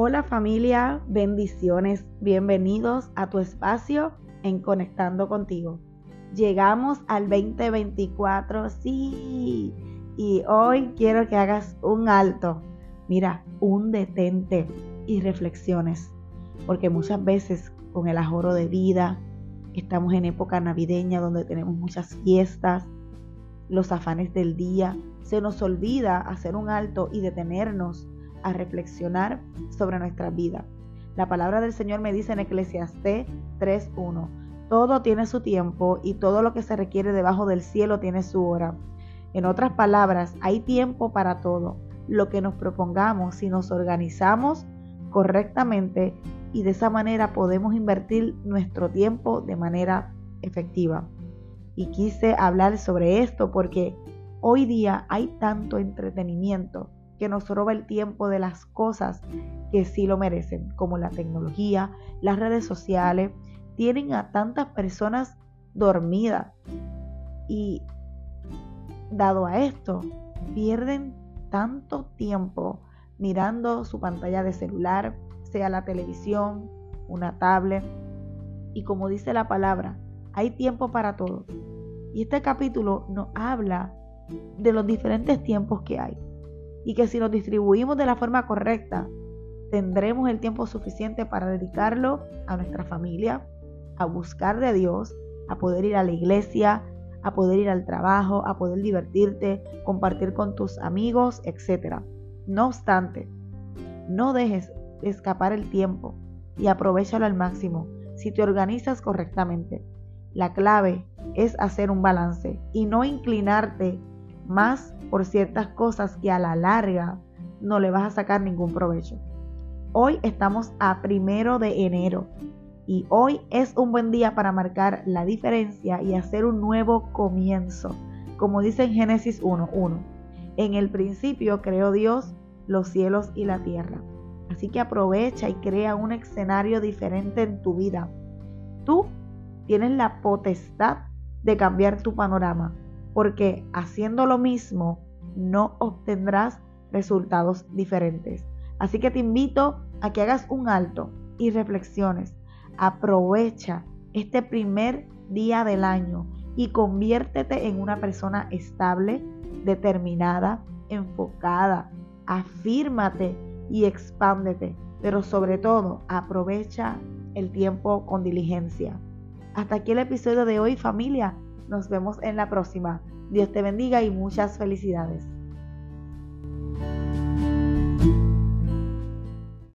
Hola familia, bendiciones, bienvenidos a tu espacio en Conectando contigo. Llegamos al 2024, sí, y hoy quiero que hagas un alto, mira, un detente y reflexiones, porque muchas veces con el ajoro de vida, estamos en época navideña donde tenemos muchas fiestas, los afanes del día, se nos olvida hacer un alto y detenernos a reflexionar sobre nuestra vida. La palabra del Señor me dice en Eclesiastés 3.1, todo tiene su tiempo y todo lo que se requiere debajo del cielo tiene su hora. En otras palabras, hay tiempo para todo. Lo que nos propongamos, si nos organizamos correctamente y de esa manera podemos invertir nuestro tiempo de manera efectiva. Y quise hablar sobre esto porque hoy día hay tanto entretenimiento que nos roba el tiempo de las cosas que sí lo merecen, como la tecnología, las redes sociales, tienen a tantas personas dormidas y dado a esto, pierden tanto tiempo mirando su pantalla de celular, sea la televisión, una tablet. Y como dice la palabra, hay tiempo para todo. Y este capítulo nos habla de los diferentes tiempos que hay. Y que si nos distribuimos de la forma correcta, tendremos el tiempo suficiente para dedicarlo a nuestra familia, a buscar de Dios, a poder ir a la iglesia, a poder ir al trabajo, a poder divertirte, compartir con tus amigos, etc. No obstante, no dejes escapar el tiempo y aprovechalo al máximo si te organizas correctamente. La clave es hacer un balance y no inclinarte más por ciertas cosas que a la larga no le vas a sacar ningún provecho. Hoy estamos a primero de enero y hoy es un buen día para marcar la diferencia y hacer un nuevo comienzo. Como dice en Génesis 1.1, en el principio creó Dios los cielos y la tierra. Así que aprovecha y crea un escenario diferente en tu vida. Tú tienes la potestad de cambiar tu panorama, porque haciendo lo mismo no obtendrás resultados diferentes. Así que te invito a que hagas un alto y reflexiones Aprovecha este primer día del año y conviértete en una persona estable, determinada, enfocada. Afírmate y expándete, pero sobre todo aprovecha el tiempo con diligencia. Hasta aquí el episodio de hoy familia. Nos vemos en la próxima. Dios te bendiga y muchas felicidades.